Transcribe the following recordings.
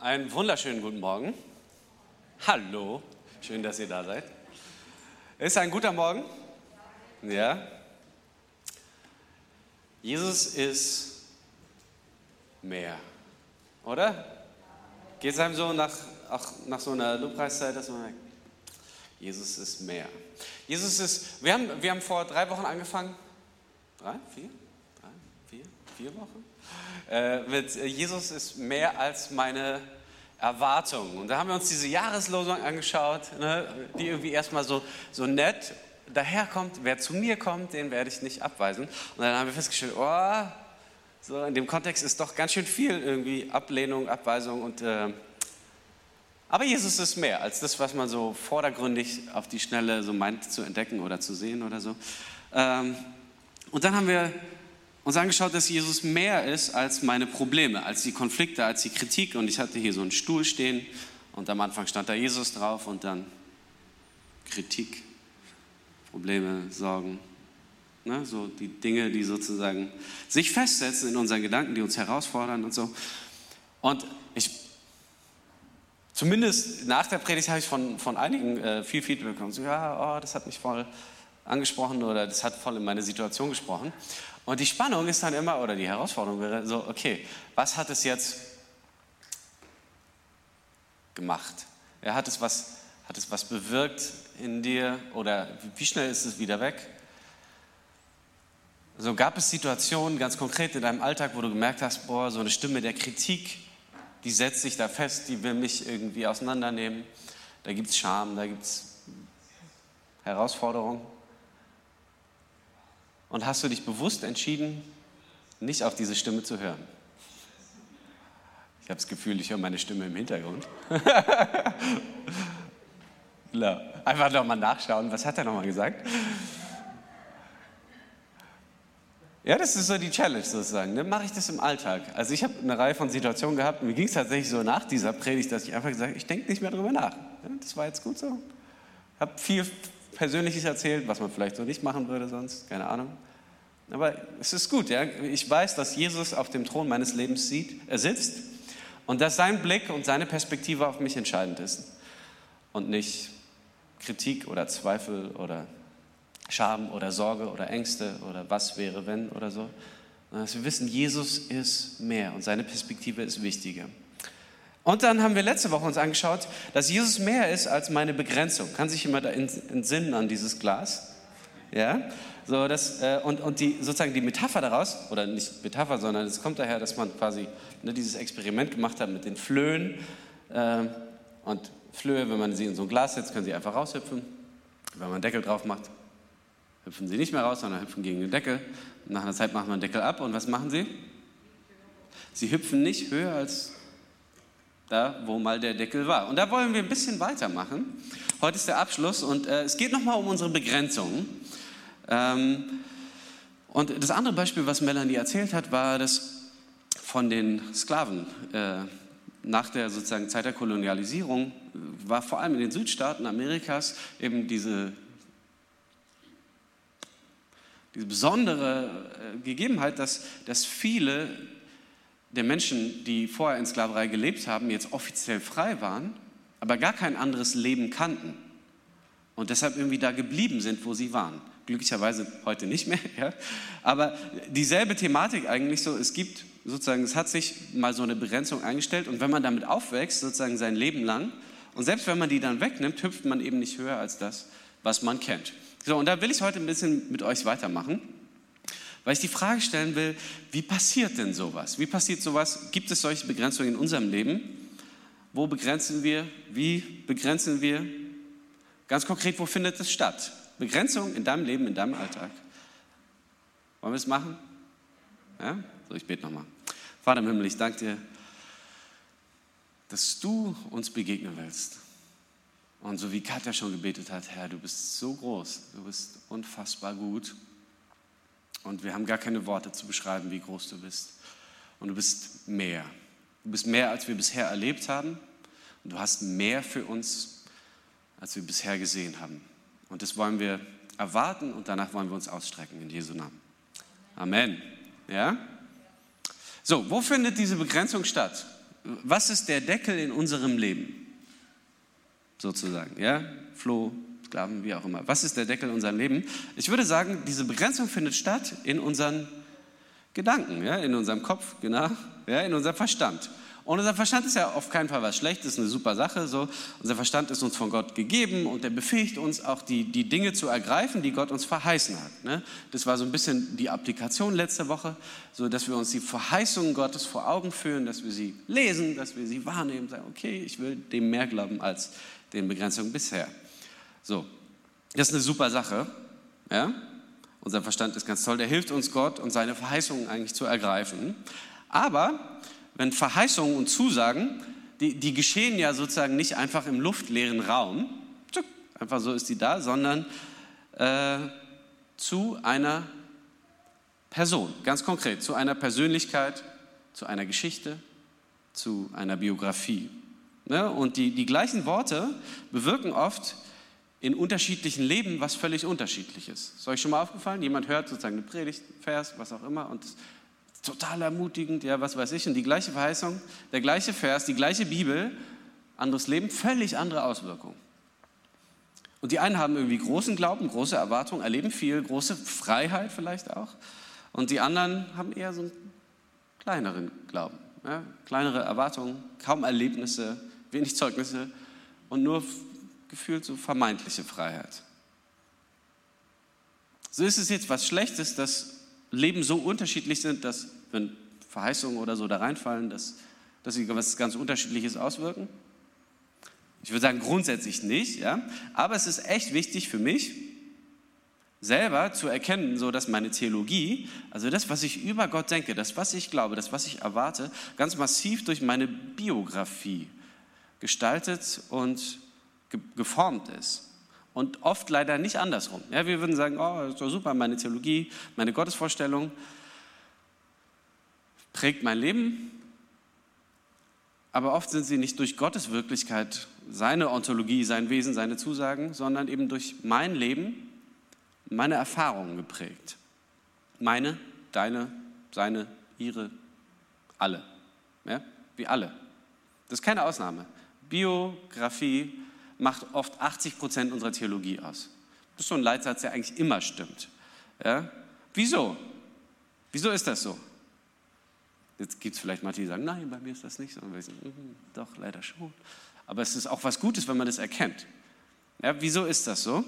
Einen wunderschönen guten Morgen. Hallo, schön, dass ihr da seid. Ist ein guter Morgen? Ja. Jesus ist mehr, oder? Geht es einem so nach, auch nach so einer Lobpreiszeit, dass man merkt, Jesus ist mehr. Jesus ist, wir haben, wir haben vor drei Wochen angefangen, drei, vier, drei, vier, vier Wochen? Äh, mit Jesus ist mehr als meine Erwartung. Und da haben wir uns diese Jahreslosung angeschaut, ne, die irgendwie erstmal so, so nett daherkommt. Wer zu mir kommt, den werde ich nicht abweisen. Und dann haben wir festgestellt, oh, so in dem Kontext ist doch ganz schön viel irgendwie Ablehnung, Abweisung und äh, aber Jesus ist mehr als das, was man so vordergründig auf die Schnelle so meint zu entdecken oder zu sehen oder so. Ähm, und dann haben wir uns angeschaut, dass Jesus mehr ist als meine Probleme, als die Konflikte, als die Kritik. Und ich hatte hier so einen Stuhl stehen und am Anfang stand da Jesus drauf und dann Kritik, Probleme, Sorgen. Ne, so die Dinge, die sozusagen sich festsetzen in unseren Gedanken, die uns herausfordern und so. Und ich, zumindest nach der Predigt habe ich von, von einigen äh, viel Feedback bekommen. So, ja, oh, das hat mich voll angesprochen oder das hat voll in meine Situation gesprochen. Und die Spannung ist dann immer, oder die Herausforderung wäre so, okay, was hat es jetzt gemacht? Ja, hat, es was, hat es was bewirkt in dir oder wie schnell ist es wieder weg? So gab es Situationen ganz konkret in deinem Alltag, wo du gemerkt hast, boah, so eine Stimme der Kritik, die setzt sich da fest, die will mich irgendwie auseinandernehmen. Da gibt es Scham, da gibt es Herausforderungen. Und hast du dich bewusst entschieden, nicht auf diese Stimme zu hören? Ich habe das Gefühl, ich höre meine Stimme im Hintergrund. Einfach nochmal nachschauen, was hat er nochmal gesagt? Ja, das ist so die Challenge sozusagen. Ne? mache ich das im Alltag. Also ich habe eine Reihe von Situationen gehabt mir ging es tatsächlich so nach dieser Predigt, dass ich einfach gesagt habe, ich denke nicht mehr darüber nach. Das war jetzt gut so. Ich habe viel Persönliches erzählt, was man vielleicht so nicht machen würde sonst, keine Ahnung. Aber es ist gut, ja. Ich weiß, dass Jesus auf dem Thron meines Lebens sieht, er sitzt und dass sein Blick und seine Perspektive auf mich entscheidend ist und nicht Kritik oder Zweifel oder Scham oder Sorge oder Ängste oder was wäre wenn oder so. Dass wir wissen, Jesus ist mehr und seine Perspektive ist wichtiger. Und dann haben wir letzte Woche uns angeschaut, dass Jesus mehr ist als meine Begrenzung. Kann sich jemand entsinnen an dieses Glas? Ja? So, das, äh, und, und die, sozusagen die Metapher daraus, oder nicht Metapher, sondern es kommt daher, dass man quasi ne, dieses Experiment gemacht hat mit den Flöhen. Äh, und Flöhe, wenn man sie in so ein Glas setzt, können sie einfach raushüpfen. Wenn man einen Deckel drauf macht, hüpfen sie nicht mehr raus, sondern hüpfen gegen den Deckel. Nach einer Zeit macht man den Deckel ab und was machen sie? Sie hüpfen nicht höher als da, wo mal der Deckel war. Und da wollen wir ein bisschen weitermachen. Heute ist der Abschluss und äh, es geht nochmal um unsere Begrenzungen. Ähm, und das andere Beispiel, was Melanie erzählt hat, war das von den Sklaven. Äh, nach der sozusagen Zeit der Kolonialisierung war vor allem in den Südstaaten Amerikas eben diese, diese besondere äh, Gegebenheit, dass, dass viele der Menschen, die vorher in Sklaverei gelebt haben, jetzt offiziell frei waren, aber gar kein anderes Leben kannten und deshalb irgendwie da geblieben sind, wo sie waren. Glücklicherweise heute nicht mehr, ja? aber dieselbe Thematik eigentlich so, es gibt sozusagen, es hat sich mal so eine Begrenzung eingestellt und wenn man damit aufwächst, sozusagen sein Leben lang, und selbst wenn man die dann wegnimmt, hüpft man eben nicht höher als das, was man kennt. So, und da will ich heute ein bisschen mit euch weitermachen weil ich die Frage stellen will, wie passiert denn sowas? Wie passiert sowas? Gibt es solche Begrenzungen in unserem Leben? Wo begrenzen wir? Wie begrenzen wir? Ganz konkret, wo findet es statt? Begrenzung in deinem Leben, in deinem Alltag. Wollen wir es machen? Ja? So, ich bete nochmal. Vater im Himmel, ich danke dir, dass du uns begegnen willst. Und so wie Katja schon gebetet hat, Herr, du bist so groß, du bist unfassbar gut. Und wir haben gar keine Worte zu beschreiben, wie groß du bist. Und du bist mehr. Du bist mehr, als wir bisher erlebt haben. Und du hast mehr für uns, als wir bisher gesehen haben. Und das wollen wir erwarten und danach wollen wir uns ausstrecken in Jesu Namen. Amen. Ja? So, wo findet diese Begrenzung statt? was ist der Deckel in unserem Leben? Sozusagen, ja? Flo, Sklaven, wie auch immer. Was ist der Deckel in unserem Leben? Ich würde sagen, diese Begrenzung findet statt in unseren Gedanken, ja? in unserem Kopf, genau, ja? in unserem Verstand. Und unser Verstand ist ja auf keinen Fall was Schlechtes, eine super Sache. So. Unser Verstand ist uns von Gott gegeben und er befähigt uns auch die, die Dinge zu ergreifen, die Gott uns verheißen hat. Ne? Das war so ein bisschen die Applikation letzte Woche, so dass wir uns die Verheißungen Gottes vor Augen führen, dass wir sie lesen, dass wir sie wahrnehmen, sagen, okay, ich will dem mehr glauben als den Begrenzungen bisher. So, das ist eine super Sache. Ja? Unser Verstand ist ganz toll, der hilft uns Gott und seine Verheißungen eigentlich zu ergreifen. Aber wenn Verheißungen und Zusagen, die, die geschehen ja sozusagen nicht einfach im luftleeren Raum, einfach so ist die da, sondern äh, zu einer Person, ganz konkret, zu einer Persönlichkeit, zu einer Geschichte, zu einer Biografie. Ne? Und die, die gleichen Worte bewirken oft in unterschiedlichen Leben was völlig unterschiedliches. Ist euch schon mal aufgefallen? Jemand hört sozusagen eine Predigt, Vers, was auch immer, und total ermutigend, ja, was weiß ich, und die gleiche Verheißung, der gleiche Vers, die gleiche Bibel, anderes Leben, völlig andere Auswirkungen. Und die einen haben irgendwie großen Glauben, große Erwartungen, erleben viel, große Freiheit vielleicht auch. Und die anderen haben eher so einen kleineren Glauben, ja, kleinere Erwartungen, kaum Erlebnisse, wenig Zeugnisse und nur gefühlt so vermeintliche Freiheit. So ist es jetzt was Schlechtes, dass Leben so unterschiedlich sind, dass, wenn Verheißungen oder so da reinfallen, dass, dass sie was ganz Unterschiedliches auswirken? Ich würde sagen, grundsätzlich nicht, ja. Aber es ist echt wichtig für mich, selber zu erkennen, so dass meine Theologie, also das, was ich über Gott denke, das, was ich glaube, das, was ich erwarte, ganz massiv durch meine Biografie gestaltet und geformt ist. Und oft leider nicht andersrum. Ja, wir würden sagen, oh, ist doch super, meine Theologie, meine Gottesvorstellung prägt mein Leben. Aber oft sind sie nicht durch Gottes Wirklichkeit, seine Ontologie, sein Wesen, seine Zusagen, sondern eben durch mein Leben, meine Erfahrungen geprägt. Meine, deine, seine, ihre, alle. Ja? Wie alle. Das ist keine Ausnahme. Biografie macht oft 80 Prozent unserer Theologie aus. Das ist so ein Leitsatz, der eigentlich immer stimmt. Ja? Wieso? Wieso ist das so? Jetzt gibt es vielleicht manche, die sagen, nein, bei mir ist das nicht so. Und wir sagen, mm, doch, leider schon. Aber es ist auch was Gutes, wenn man das erkennt. Ja, wieso ist das so?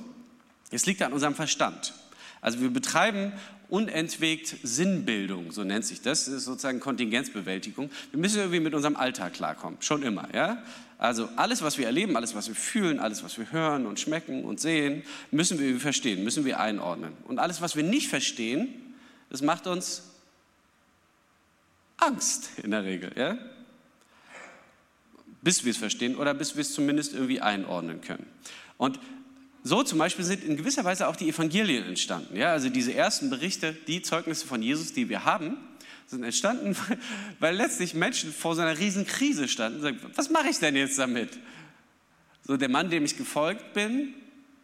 Es liegt an unserem Verstand. Also wir betreiben unentwegt Sinnbildung, so nennt sich das. Das ist sozusagen Kontingenzbewältigung. Wir müssen irgendwie mit unserem Alltag klarkommen, schon immer. Ja? Also alles, was wir erleben, alles, was wir fühlen, alles, was wir hören und schmecken und sehen, müssen wir verstehen, müssen wir einordnen. Und alles, was wir nicht verstehen, das macht uns Angst in der Regel. Ja? Bis wir es verstehen oder bis wir es zumindest irgendwie einordnen können. Und so zum Beispiel sind in gewisser Weise auch die Evangelien entstanden. Ja? Also diese ersten Berichte, die Zeugnisse von Jesus, die wir haben, sind entstanden, weil letztlich Menschen vor so einer riesen Krise standen und sagen, was mache ich denn jetzt damit? So der Mann, dem ich gefolgt bin,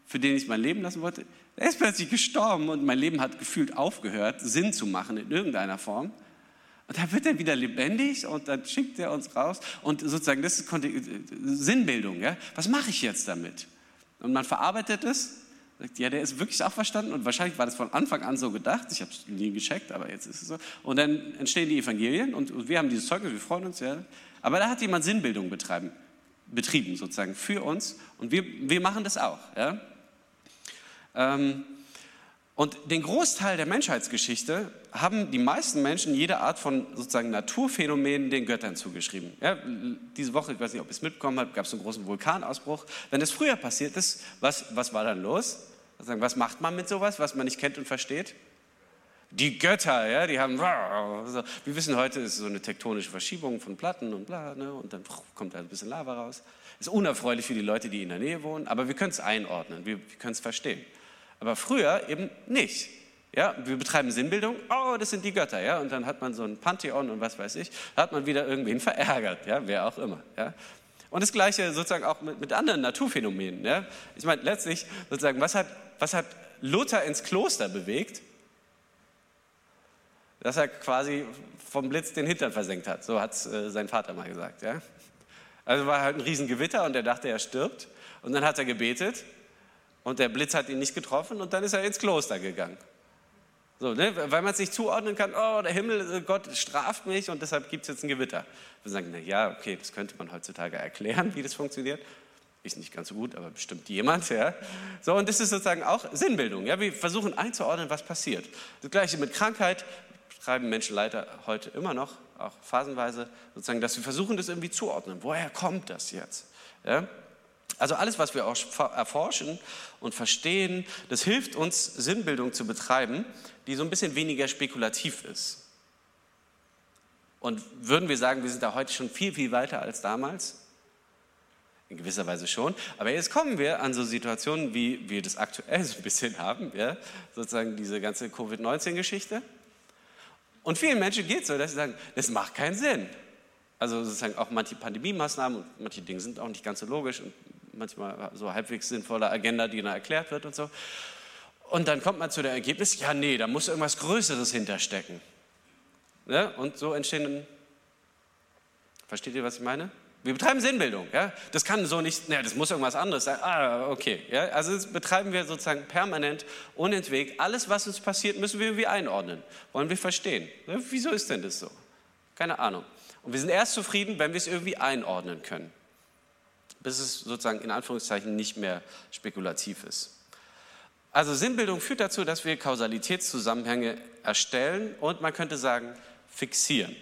für den ich mein Leben lassen wollte, der ist plötzlich gestorben und mein Leben hat gefühlt aufgehört, Sinn zu machen in irgendeiner Form. Und dann wird er wieder lebendig und dann schickt er uns raus. Und sozusagen, das ist Sinnbildung. Ja? Was mache ich jetzt damit? Und man verarbeitet es Sagt, ja, der ist wirklich auch verstanden und wahrscheinlich war das von Anfang an so gedacht. Ich habe es nie gecheckt, aber jetzt ist es so. Und dann entstehen die Evangelien und wir haben dieses Zeugnis, wir freuen uns, ja. Aber da hat jemand Sinnbildung betreiben, betrieben sozusagen für uns und wir, wir machen das auch, ja. Ähm, und den Großteil der Menschheitsgeschichte haben die meisten Menschen jede Art von sozusagen Naturphänomenen den Göttern zugeschrieben. Ja, diese Woche, ich weiß nicht, ob ihr es mitbekommen habt, gab es einen großen Vulkanausbruch. Wenn das früher passiert ist, was, was war dann los? Was macht man mit sowas, was man nicht kennt und versteht? Die Götter, ja, die haben, wir wissen heute, ist so eine tektonische Verschiebung von Platten und bla, ne, und dann kommt da ein bisschen Lava raus. Ist unerfreulich für die Leute, die in der Nähe wohnen, aber wir können es einordnen, wir, wir können es verstehen. Aber früher eben nicht. Ja, wir betreiben Sinnbildung, oh, das sind die Götter, ja, und dann hat man so ein Pantheon und was weiß ich, hat man wieder irgendwen verärgert, ja, wer auch immer, ja. Und das Gleiche sozusagen auch mit, mit anderen Naturphänomenen, ja. Ich meine, letztlich sozusagen, was hat, was hat Luther ins Kloster bewegt? dass er quasi vom Blitz den Hintern versenkt hat. So hat es äh, sein Vater mal gesagt. Ja? Also war halt ein Riesengewitter und er dachte, er stirbt. Und dann hat er gebetet und der Blitz hat ihn nicht getroffen und dann ist er ins Kloster gegangen. So, ne? Weil man es nicht zuordnen kann, oh, der Himmel, äh, Gott straft mich und deshalb gibt es jetzt ein Gewitter. Wir sagen, na ja, okay, das könnte man heutzutage erklären, wie das funktioniert. Ist nicht ganz so gut, aber bestimmt jemand. Ja? So, und das ist sozusagen auch Sinnbildung. Ja? Wir versuchen einzuordnen, was passiert. Das gleiche mit Krankheit treiben Menschen leider heute immer noch, auch phasenweise, sozusagen, dass wir versuchen, das irgendwie zuordnen. Woher kommt das jetzt? Ja? Also alles, was wir auch erforschen und verstehen, das hilft uns, Sinnbildung zu betreiben, die so ein bisschen weniger spekulativ ist. Und würden wir sagen, wir sind da heute schon viel, viel weiter als damals? In gewisser Weise schon. Aber jetzt kommen wir an so Situationen, wie wir das aktuell so ein bisschen haben, ja? sozusagen diese ganze Covid-19-Geschichte. Und vielen Menschen geht es so, dass sie sagen, das macht keinen Sinn. Also sozusagen auch manche Pandemie-Maßnahmen und manche Dinge sind auch nicht ganz so logisch und manchmal so halbwegs sinnvolle Agenda, die dann erklärt wird und so. Und dann kommt man zu dem Ergebnis, ja, nee, da muss irgendwas Größeres hinterstecken. Ja, und so entstehen, versteht ihr, was ich meine? Wir betreiben Sinnbildung. Ja? Das kann so nicht, ne, das muss irgendwas anderes sein. Ah, okay. Ja? Also betreiben wir sozusagen permanent, unentwegt. Alles, was uns passiert, müssen wir irgendwie einordnen. Wollen wir verstehen. Ja, wieso ist denn das so? Keine Ahnung. Und wir sind erst zufrieden, wenn wir es irgendwie einordnen können bis es sozusagen in Anführungszeichen nicht mehr spekulativ ist. Also Sinnbildung führt dazu, dass wir Kausalitätszusammenhänge erstellen und man könnte sagen fixieren.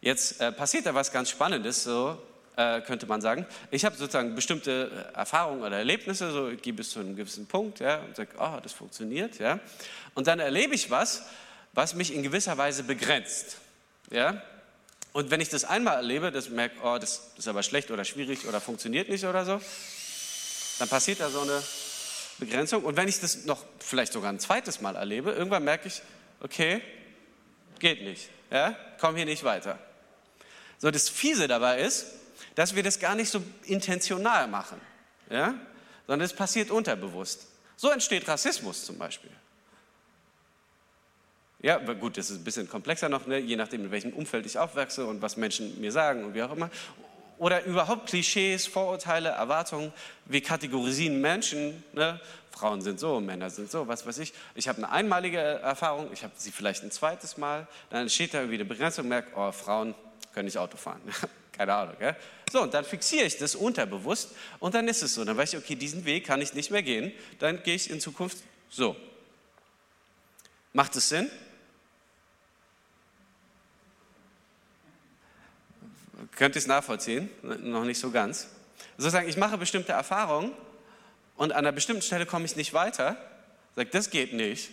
Jetzt äh, passiert da was ganz Spannendes, so äh, könnte man sagen. Ich habe sozusagen bestimmte Erfahrungen oder Erlebnisse, so gehe bis zu einem gewissen Punkt ja, und sage, oh, das funktioniert. Ja. Und dann erlebe ich was, was mich in gewisser Weise begrenzt. Ja. Und wenn ich das einmal erlebe, dass merke, oh, das ist aber schlecht oder schwierig oder funktioniert nicht oder so, dann passiert da so eine Begrenzung. Und wenn ich das noch vielleicht sogar ein zweites Mal erlebe, irgendwann merke ich, okay, geht nicht, ja, komm hier nicht weiter. So, das Fiese dabei ist, dass wir das gar nicht so intentional machen, ja, sondern es passiert unterbewusst. So entsteht Rassismus zum Beispiel. Ja, gut, das ist ein bisschen komplexer noch, ne? je nachdem, in welchem Umfeld ich aufwachse und was Menschen mir sagen und wie auch immer. Oder überhaupt Klischees, Vorurteile, Erwartungen. Wir kategorisieren Menschen. Ne? Frauen sind so, Männer sind so, was weiß ich. Ich habe eine einmalige Erfahrung, ich habe sie vielleicht ein zweites Mal. Dann steht da irgendwie eine Begrenzung und merke, oh, Frauen können nicht Auto fahren. Keine Ahnung. Gell? So, und dann fixiere ich das unterbewusst und dann ist es so. Dann weiß ich, okay, diesen Weg kann ich nicht mehr gehen. Dann gehe ich in Zukunft so. Macht es Sinn? Könnt ihr es nachvollziehen? Noch nicht so ganz. Sozusagen, ich mache bestimmte Erfahrungen und an einer bestimmten Stelle komme ich nicht weiter. Sage, das geht nicht.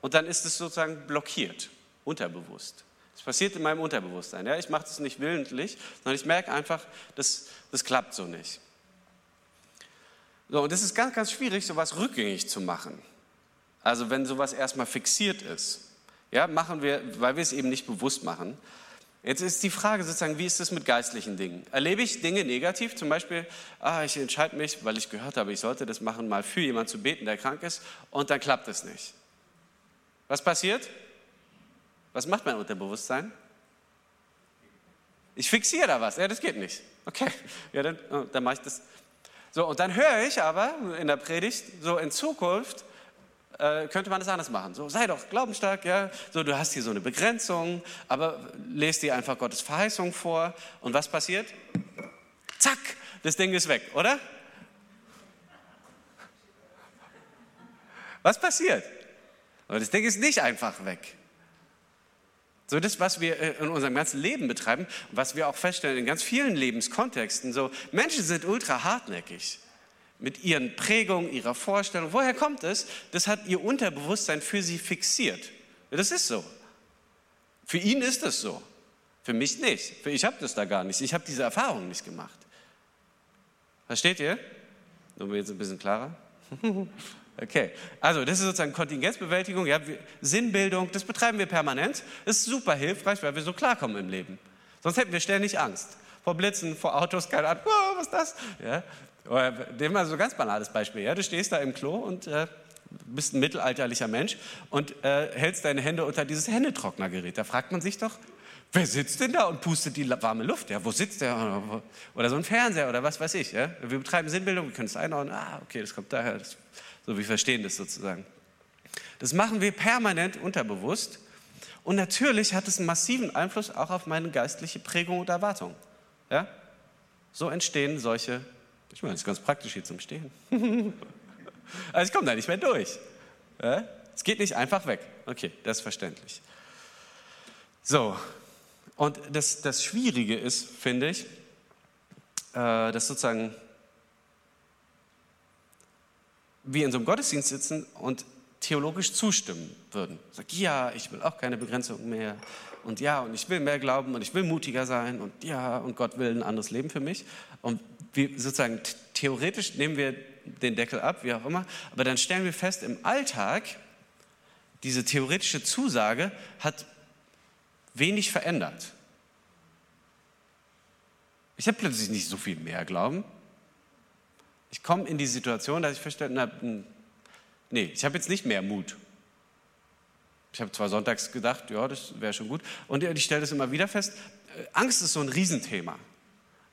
Und dann ist es sozusagen blockiert, unterbewusst. Das passiert in meinem Unterbewusstsein. Ja? Ich mache das nicht willentlich, sondern ich merke einfach, das, das klappt so nicht. So, und es ist ganz, ganz schwierig, sowas rückgängig zu machen. Also wenn sowas erstmal fixiert ist. Ja, machen wir, weil wir es eben nicht bewusst machen. Jetzt ist die Frage sozusagen, wie ist es mit geistlichen Dingen? Erlebe ich Dinge negativ? Zum Beispiel, ah, ich entscheide mich, weil ich gehört habe, ich sollte das machen, mal für jemanden zu beten, der krank ist, und dann klappt es nicht. Was passiert? Was macht mein Unterbewusstsein? Ich fixiere da was. Ja, das geht nicht. Okay, ja, dann, oh, dann mache ich das. So, und dann höre ich aber in der Predigt, so in Zukunft, äh, könnte man das anders machen. So, sei doch glaubensstark, ja. So, du hast hier so eine Begrenzung, aber lest dir einfach Gottes Verheißung vor. Und was passiert? Zack, das Ding ist weg, oder? Was passiert? Aber das Ding ist nicht einfach weg. So das, was wir äh, in unserem ganzen Leben betreiben, was wir auch feststellen in ganz vielen Lebenskontexten, so Menschen sind ultra hartnäckig mit ihren Prägungen, ihrer Vorstellung. Woher kommt es? Das hat ihr Unterbewusstsein für sie fixiert. Das ist so. Für ihn ist es so. Für mich nicht. Ich habe das da gar nicht. Ich habe diese Erfahrung nicht gemacht. Versteht ihr? Nur jetzt ein bisschen klarer. Okay, also das ist sozusagen Kontingenzbewältigung, ja, Sinnbildung, das betreiben wir permanent. Das ist super hilfreich, weil wir so klarkommen im Leben. Sonst hätten wir ständig Angst. Vor Blitzen, vor Autos, keine Ahnung, oh, was ist das? Ja, Nehmen wir so ein ganz banales Beispiel. Ja? Du stehst da im Klo und äh, bist ein mittelalterlicher Mensch und äh, hältst deine Hände unter dieses Händetrocknergerät. Da fragt man sich doch, wer sitzt denn da und pustet die warme Luft? Ja, wo sitzt der? Oder so ein Fernseher oder was weiß ich. Ja? Wir betreiben Sinnbildung, wir können es einordnen. Ah, okay, das kommt daher. Das, so, wir verstehen das sozusagen. Das machen wir permanent unterbewusst. Und natürlich hat es einen massiven Einfluss auch auf meine geistliche Prägung und Erwartung. Ja? So entstehen solche, ich meine, das ist ganz praktisch hier zum Stehen. also ich komme da nicht mehr durch. Es geht nicht einfach weg. Okay, das ist verständlich. So, und das, das Schwierige ist, finde ich, äh, dass sozusagen wir in so einem Gottesdienst sitzen und theologisch zustimmen würden. Sagt, ja, ich will auch keine Begrenzung mehr und ja, und ich will mehr glauben und ich will mutiger sein und ja, und Gott will ein anderes Leben für mich. Und wir sozusagen theoretisch nehmen wir den Deckel ab, wie auch immer, aber dann stellen wir fest, im Alltag, diese theoretische Zusage hat wenig verändert. Ich habe plötzlich nicht so viel mehr Glauben. Ich komme in die Situation, dass ich feststelle, na, nee, ich habe jetzt nicht mehr Mut. Ich habe zwar sonntags gedacht, ja, das wäre schon gut. Und ich stelle das immer wieder fest, äh, Angst ist so ein Riesenthema.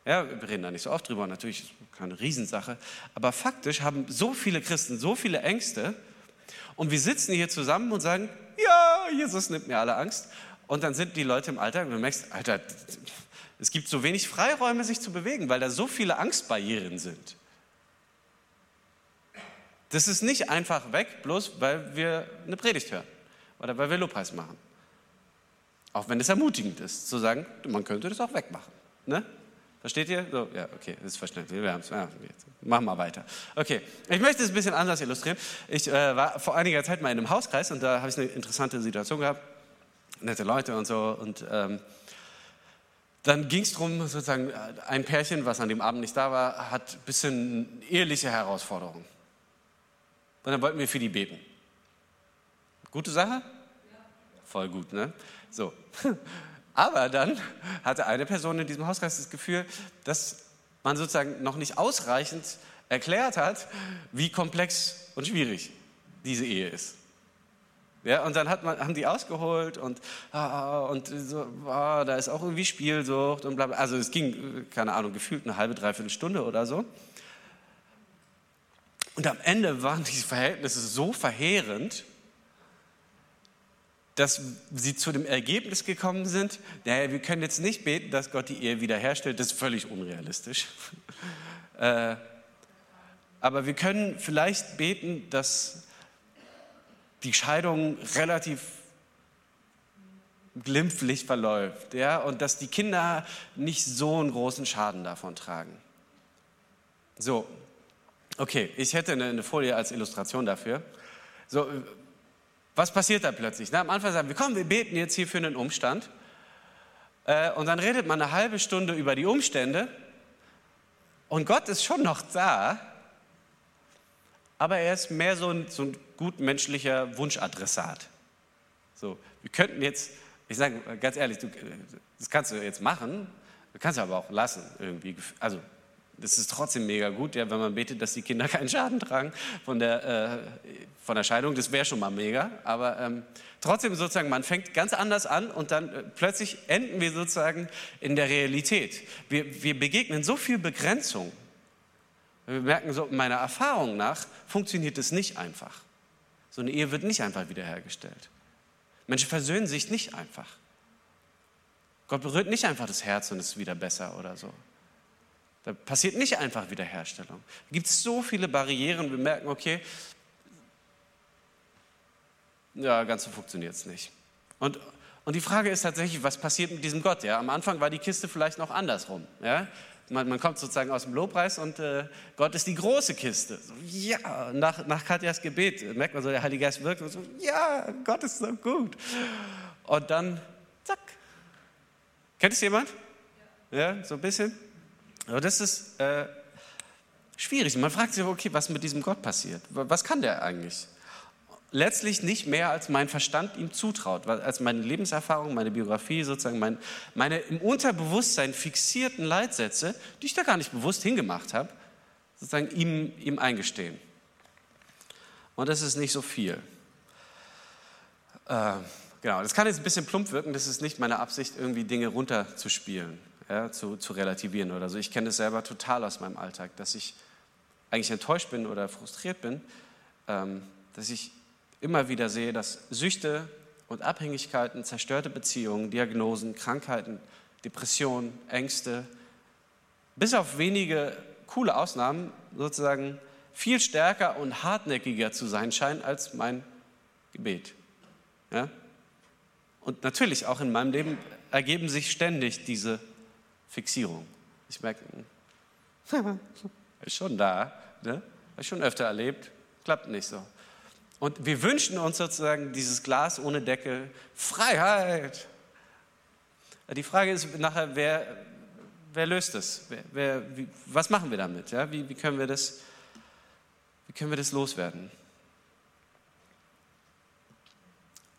Ja, wir reden da nicht so oft drüber, natürlich ist es keine Riesensache. Aber faktisch haben so viele Christen so viele Ängste. Und wir sitzen hier zusammen und sagen, ja, Jesus nimmt mir alle Angst. Und dann sind die Leute im Alltag und du merkst, Alter, es gibt so wenig Freiräume, sich zu bewegen, weil da so viele Angstbarrieren sind. Das ist nicht einfach weg, bloß weil wir eine Predigt hören oder weil wir Lobpreis machen. Auch wenn es ermutigend ist, zu sagen, man könnte das auch wegmachen. Ne? Versteht ihr? So, ja, okay, das ist verständlich. Wir haben's. Ja, machen wir weiter. Okay, ich möchte es ein bisschen anders illustrieren. Ich äh, war vor einiger Zeit mal in einem Hauskreis und da habe ich eine interessante Situation gehabt nette Leute und so. Und ähm, dann ging es darum, sozusagen, ein Pärchen, was an dem Abend nicht da war, hat ein bisschen eheliche Herausforderungen. Und dann wollten wir für die beten. Gute Sache? Ja. Voll gut, ne? So. Aber dann hatte eine Person in diesem Hauskreis das Gefühl, dass man sozusagen noch nicht ausreichend erklärt hat, wie komplex und schwierig diese Ehe ist. Ja, und dann hat man, haben die ausgeholt und, ah, und so, ah, da ist auch irgendwie Spielsucht und bla, bla. Also es ging, keine Ahnung, gefühlt eine halbe, dreiviertel Stunde oder so. Und am Ende waren diese Verhältnisse so verheerend, dass sie zu dem Ergebnis gekommen sind, naja, wir können jetzt nicht beten, dass Gott die Ehe wiederherstellt, das ist völlig unrealistisch. äh, aber wir können vielleicht beten, dass die Scheidung relativ glimpflich verläuft ja, und dass die Kinder nicht so einen großen Schaden davon tragen. So, okay, ich hätte eine, Folie als Illustration dafür. So, was passiert da plötzlich? Na, am Anfang sagen wir, komm, wir beten jetzt hier für einen Umstand. Äh, und dann redet man eine halbe Stunde über die Umstände. Und Gott ist schon noch da, aber er ist mehr so ein, so ein gutmenschlicher Wunschadressat. So, wir könnten jetzt, ich sage ganz ehrlich, du, das kannst du jetzt machen, du kannst aber auch lassen irgendwie. Also das ist trotzdem mega gut, ja, wenn man betet, dass die Kinder keinen Schaden tragen von der, äh, von der Scheidung. Das wäre schon mal mega. Aber ähm, trotzdem sozusagen, man fängt ganz anders an und dann äh, plötzlich enden wir sozusagen in der Realität. Wir, wir begegnen so viel Begrenzung wir merken so, meiner Erfahrung nach funktioniert es nicht einfach. So eine Ehe wird nicht einfach wiederhergestellt. Menschen versöhnen sich nicht einfach. Gott berührt nicht einfach das Herz und es ist wieder besser oder so. Da passiert nicht einfach Wiederherstellung. Da gibt es so viele Barrieren, wir merken, okay, ja, ganz so funktioniert es nicht. Und, und die Frage ist tatsächlich, was passiert mit diesem Gott? Ja? Am Anfang war die Kiste vielleicht noch andersrum. Ja? Man, man kommt sozusagen aus dem Lobpreis und äh, Gott ist die große Kiste. So, ja, nach, nach Katjas Gebet merkt man so, der Heilige Geist wirkt und so, ja, Gott ist so gut. Und dann, zack. Kennt es jemand? Ja so ein bisschen? Aber das ist äh, schwierig. Man fragt sich, okay, was mit diesem Gott passiert? Was kann der eigentlich? letztlich nicht mehr, als mein Verstand ihm zutraut, als meine Lebenserfahrung, meine Biografie, sozusagen mein, meine im Unterbewusstsein fixierten Leitsätze, die ich da gar nicht bewusst hingemacht habe, sozusagen ihm, ihm eingestehen. Und das ist nicht so viel. Äh, genau, das kann jetzt ein bisschen plump wirken, das ist nicht meine Absicht, irgendwie Dinge runterzuspielen, ja, zu, zu relativieren oder so. Ich kenne das selber total aus meinem Alltag, dass ich eigentlich enttäuscht bin oder frustriert bin, ähm, dass ich immer wieder sehe, dass Süchte und Abhängigkeiten, zerstörte Beziehungen, Diagnosen, Krankheiten, Depressionen, Ängste, bis auf wenige coole Ausnahmen sozusagen viel stärker und hartnäckiger zu sein scheinen als mein Gebet. Ja? Und natürlich auch in meinem Leben ergeben sich ständig diese Fixierungen. Ich merke, ist schon da, ne? habe ich schon öfter erlebt, klappt nicht so. Und wir wünschen uns sozusagen dieses Glas ohne Deckel, Freiheit. Die Frage ist nachher, wer, wer löst das? Wer, wer, wie, was machen wir damit? Ja? Wie, wie, können wir das, wie können wir das loswerden?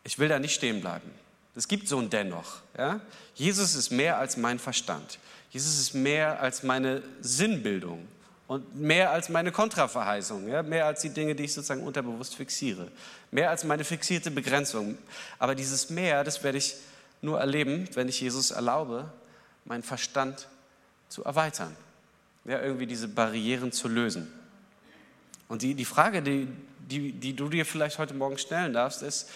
Ich will da nicht stehen bleiben. Es gibt so ein Dennoch. Ja? Jesus ist mehr als mein Verstand. Jesus ist mehr als meine Sinnbildung und mehr als meine Kontraverheißung, ja? mehr als die Dinge, die ich sozusagen unterbewusst fixiere, mehr als meine fixierte Begrenzung. Aber dieses Mehr, das werde ich nur erleben, wenn ich Jesus erlaube, meinen Verstand zu erweitern, ja, irgendwie diese Barrieren zu lösen. Und die, die Frage, die, die, die du dir vielleicht heute Morgen stellen darfst, ist,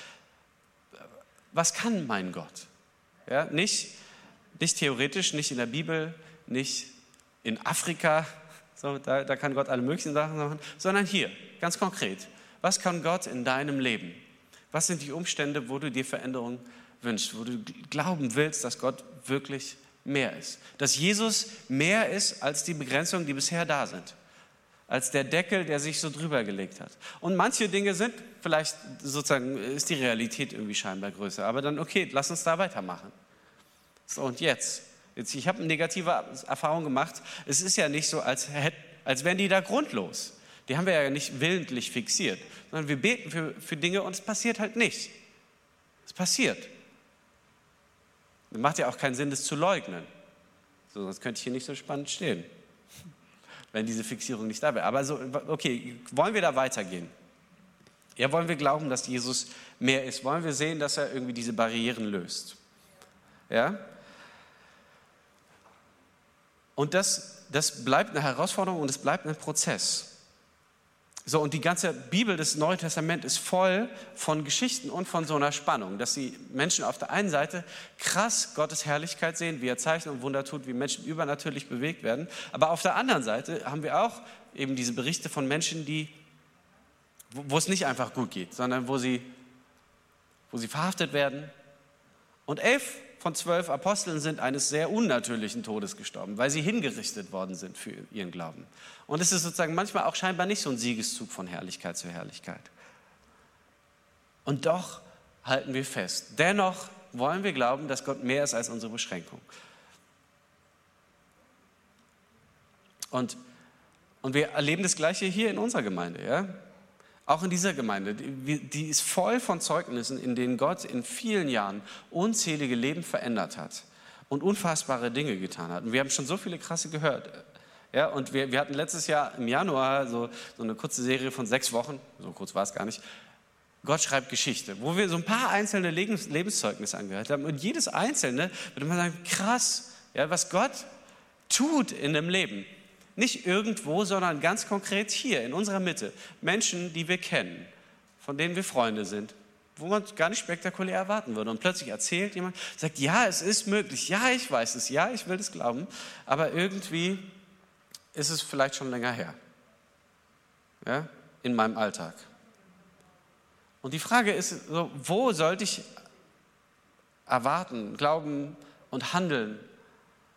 was kann mein Gott? Ja, nicht, nicht theoretisch, nicht in der Bibel, nicht in Afrika, so, da, da kann Gott alle möglichen Sachen machen, sondern hier, ganz konkret. Was kann Gott in deinem Leben? Was sind die Umstände, wo du dir Veränderung wünschst, wo du glauben willst, dass Gott wirklich mehr ist. Dass Jesus mehr ist als die Begrenzungen, die bisher da sind. Als der Deckel, der sich so drüber gelegt hat. Und manche Dinge sind vielleicht sozusagen, ist die Realität irgendwie scheinbar größer. Aber dann, okay, lass uns da weitermachen. So, und jetzt? jetzt ich habe eine negative Erfahrung gemacht. Es ist ja nicht so, als, als wären die da grundlos. Die haben wir ja nicht willentlich fixiert, sondern wir beten für, für Dinge und es passiert halt nicht. Es passiert. Dann macht ja auch keinen Sinn, das zu leugnen. So, sonst könnte ich hier nicht so spannend stehen, wenn diese Fixierung nicht da wäre. Aber so, okay, wollen wir da weitergehen? Ja, wollen wir glauben, dass Jesus mehr ist? Wollen wir sehen, dass er irgendwie diese Barrieren löst? Ja? Und das, das bleibt eine Herausforderung und es bleibt ein Prozess. So, und die ganze Bibel des Neuen Testaments ist voll von Geschichten und von so einer Spannung, dass die Menschen auf der einen Seite krass Gottes Herrlichkeit sehen, wie er Zeichen und Wunder tut, wie Menschen übernatürlich bewegt werden. Aber auf der anderen Seite haben wir auch eben diese Berichte von Menschen, die, wo, wo es nicht einfach gut geht, sondern wo sie, wo sie verhaftet werden. Und elf von zwölf Aposteln sind eines sehr unnatürlichen Todes gestorben, weil sie hingerichtet worden sind für ihren Glauben. Und es ist sozusagen manchmal auch scheinbar nicht so ein Siegeszug von Herrlichkeit zu Herrlichkeit. Und doch halten wir fest. Dennoch wollen wir glauben, dass Gott mehr ist als unsere Beschränkung. Und, und wir erleben das Gleiche hier in unserer Gemeinde. Ja? Auch in dieser Gemeinde, die, ist voll von Zeugnissen, in denen Gott in vielen Jahren unzählige Leben verändert hat und unfassbare Dinge getan hat. Und wir haben schon so viele krasse gehört. Ja, und wir, wir hatten letztes Jahr im Januar so, so eine kurze Serie von sechs Wochen, so kurz war es gar nicht, Gott schreibt Geschichte, wo wir so ein paar einzelne Lebens, Lebenszeugnisse angehört haben. Und jedes einzelne würde man sagen, krass, ja, was Gott tut in dem Leben. Nicht irgendwo, sondern ganz konkret hier in unserer Mitte. Menschen, die wir kennen, von denen wir Freunde sind, wo man gar nicht spektakulär erwarten würde. Und plötzlich erzählt jemand, sagt, ja, es ist möglich, ja, ich weiß es, ja, ich will es glauben, aber irgendwie ist es vielleicht schon länger her. Ja, in meinem Alltag. Und die Frage ist, wo sollte ich erwarten, glauben und handeln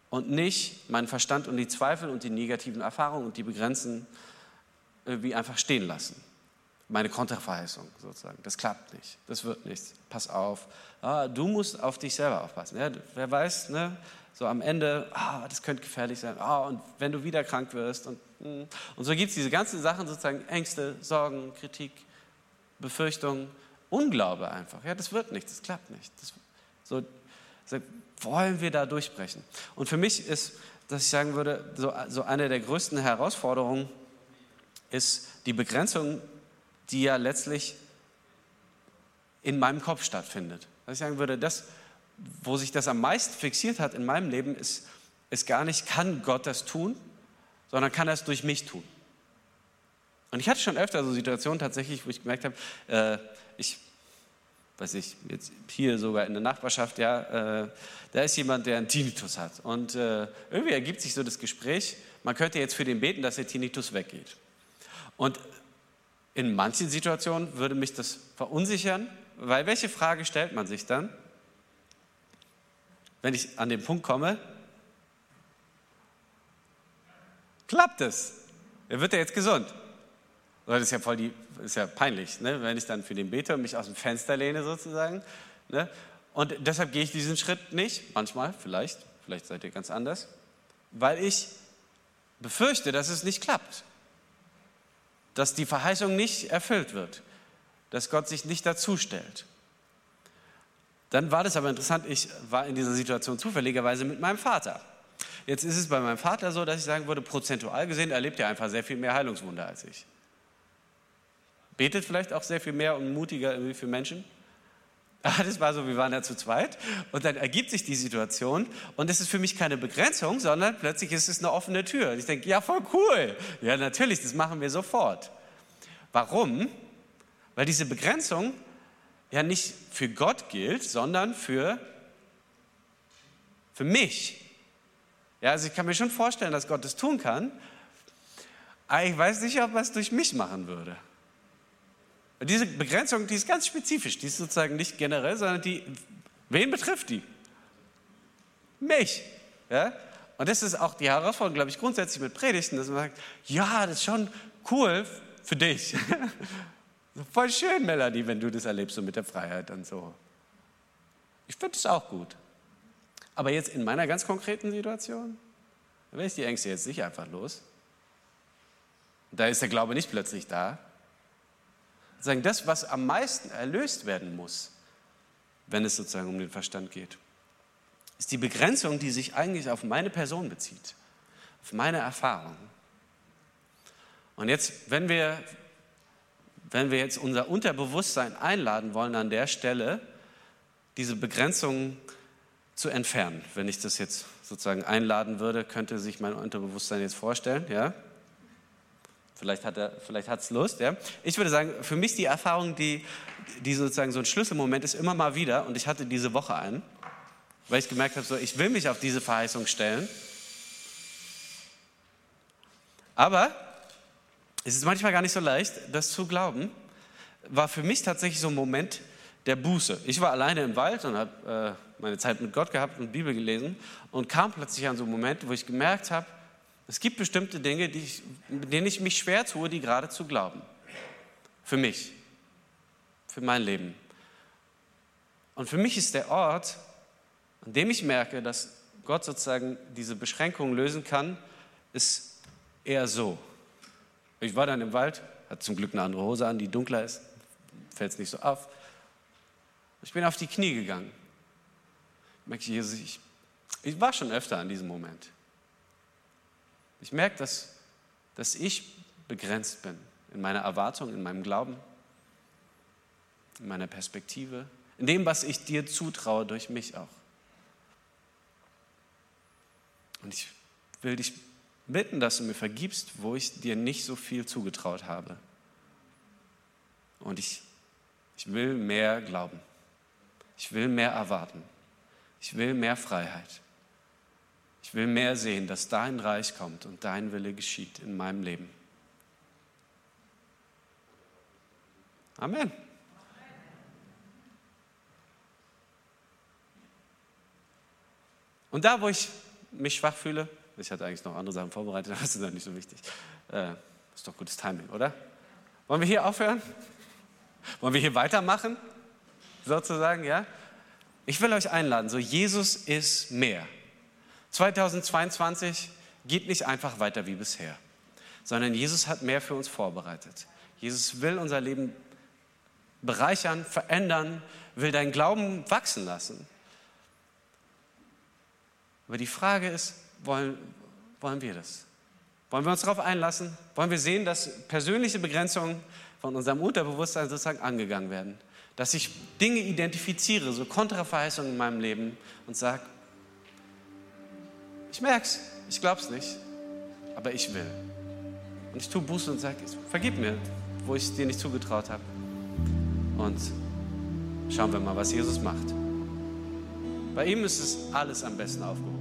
und nicht meinen Verstand und die Zweifel und die negativen Erfahrungen und die Begrenzen irgendwie einfach stehen lassen. Meine Konterverheißung sozusagen. Das klappt nicht, das wird nichts. Pass auf. Ah, du musst auf dich selber aufpassen. Ja, wer weiß, ne? so am Ende, ah, das könnte gefährlich sein. Ah, und wenn du wieder krank wirst. Und, hm. und so gibt es diese ganzen Sachen, sozusagen Ängste, Sorgen, Kritik, Befürchtungen, Unglaube einfach. Ja, das wird nichts, das klappt nicht. Das, so wollen wir da durchbrechen. Und für mich ist, dass ich sagen würde, so, so eine der größten Herausforderungen ist die Begrenzung die ja letztlich in meinem Kopf stattfindet. Dass ich sagen würde, das, wo sich das am meisten fixiert hat in meinem Leben, ist, ist gar nicht, kann Gott das tun, sondern kann er es durch mich tun. Und ich hatte schon öfter so Situationen tatsächlich, wo ich gemerkt habe, äh, ich, weiß ich, jetzt hier sogar in der Nachbarschaft, ja, äh, da ist jemand, der einen Tinnitus hat. Und äh, irgendwie ergibt sich so das Gespräch, man könnte jetzt für den beten, dass der Tinnitus weggeht. Und in manchen Situationen würde mich das verunsichern, weil welche Frage stellt man sich dann, wenn ich an den Punkt komme, klappt es? Wird er jetzt gesund? Das ist ja voll die, ist ja peinlich, ne? wenn ich dann für den bete und mich aus dem Fenster lehne sozusagen. Ne? Und deshalb gehe ich diesen Schritt nicht, manchmal, vielleicht, vielleicht seid ihr ganz anders, weil ich befürchte, dass es nicht klappt, dass die Verheißung nicht erfüllt wird, dass Gott sich nicht dazu stellt. Dann war das aber interessant, ich war in dieser Situation zufälligerweise mit meinem Vater. Jetzt ist es bei meinem Vater so, dass ich sagen würde, prozentual gesehen erlebt er einfach sehr viel mehr Heilungswunder als ich. Betet vielleicht auch sehr viel mehr und mutiger irgendwie für Menschen. Das war so, wir waren da zu zweit und dann ergibt sich die Situation und es ist für mich keine Begrenzung, sondern plötzlich ist es eine offene Tür. Und ich denke, ja, voll cool. Ja, natürlich, das machen wir sofort. Warum? Weil diese Begrenzung ja nicht für Gott gilt, sondern für, für mich. Ja, also ich kann mir schon vorstellen, dass Gott das tun kann, aber ich weiß nicht, ob er es durch mich machen würde. Und diese Begrenzung, die ist ganz spezifisch, die ist sozusagen nicht generell, sondern die, wen betrifft die? Mich. Ja? Und das ist auch die Herausforderung, glaube ich, grundsätzlich mit Predigten, dass man sagt, ja, das ist schon cool für dich. Voll schön, Melanie, wenn du das erlebst, so mit der Freiheit und so. Ich finde es auch gut. Aber jetzt in meiner ganz konkreten Situation, da werde ich die Ängste jetzt nicht einfach los. Da ist der Glaube nicht plötzlich da, sagen, das, was am meisten erlöst werden muss, wenn es sozusagen um den Verstand geht, ist die Begrenzung, die sich eigentlich auf meine Person bezieht, auf meine Erfahrung. Und jetzt, wenn wir, wenn wir jetzt unser Unterbewusstsein einladen wollen, an der Stelle diese Begrenzung zu entfernen, wenn ich das jetzt sozusagen einladen würde, könnte sich mein Unterbewusstsein jetzt vorstellen, ja? Vielleicht hat er, vielleicht hat's Lust. Ja? Ich würde sagen, für mich die Erfahrung, die, die sozusagen so ein Schlüsselmoment ist, immer mal wieder. Und ich hatte diese Woche einen, weil ich gemerkt habe, so, ich will mich auf diese Verheißung stellen. Aber es ist manchmal gar nicht so leicht, das zu glauben. War für mich tatsächlich so ein Moment der Buße. Ich war alleine im Wald und habe äh, meine Zeit mit Gott gehabt und Bibel gelesen und kam plötzlich an so einen Moment, wo ich gemerkt habe, es gibt bestimmte Dinge, ich, denen ich mich schwer tue, die gerade zu glauben. Für mich, für mein Leben. Und für mich ist der Ort, an dem ich merke, dass Gott sozusagen diese Beschränkungen lösen kann, ist eher so. Ich war dann im Wald, hatte zum Glück eine andere Hose an, die dunkler ist, fällt es nicht so auf. Ich bin auf die Knie gegangen. Ich merke, Jesus, ich, ich war schon öfter an diesem Moment. Ich merke, dass, dass ich begrenzt bin in meiner Erwartung, in meinem Glauben, in meiner Perspektive, in dem, was ich dir zutraue, durch mich auch. Und ich will dich bitten, dass du mir vergibst, wo ich dir nicht so viel zugetraut habe. Und ich, ich will mehr glauben. Ich will mehr erwarten. Ich will mehr Freiheit. Ich will mehr sehen, dass dein Reich kommt und dein Wille geschieht in meinem Leben. Amen. Und da, wo ich mich schwach fühle, ich hatte eigentlich noch andere Sachen vorbereitet, aber das ist dann nicht so wichtig. Äh, ist doch gutes Timing, oder? Wollen wir hier aufhören? Wollen wir hier weitermachen? Sozusagen, ja? Ich will euch einladen, so Jesus ist mehr. 2022 geht nicht einfach weiter wie bisher, sondern Jesus hat mehr für uns vorbereitet. Jesus will unser Leben bereichern, verändern, will deinen Glauben wachsen lassen. Aber die Frage ist, wollen, wollen wir das? Wollen wir uns darauf einlassen? Wollen wir sehen, dass persönliche Begrenzungen von unserem Unterbewusstsein sozusagen angegangen werden. Dass ich Dinge identifiziere, so Kontraverheißungen in meinem Leben und sage, ich merke es, ich glaube es nicht, aber ich will. Und ich tue Buße und sage, vergib mir, wo ich dir nicht zugetraut habe. Und schauen wir mal, was Jesus macht. Bei ihm ist es alles am besten aufgehoben.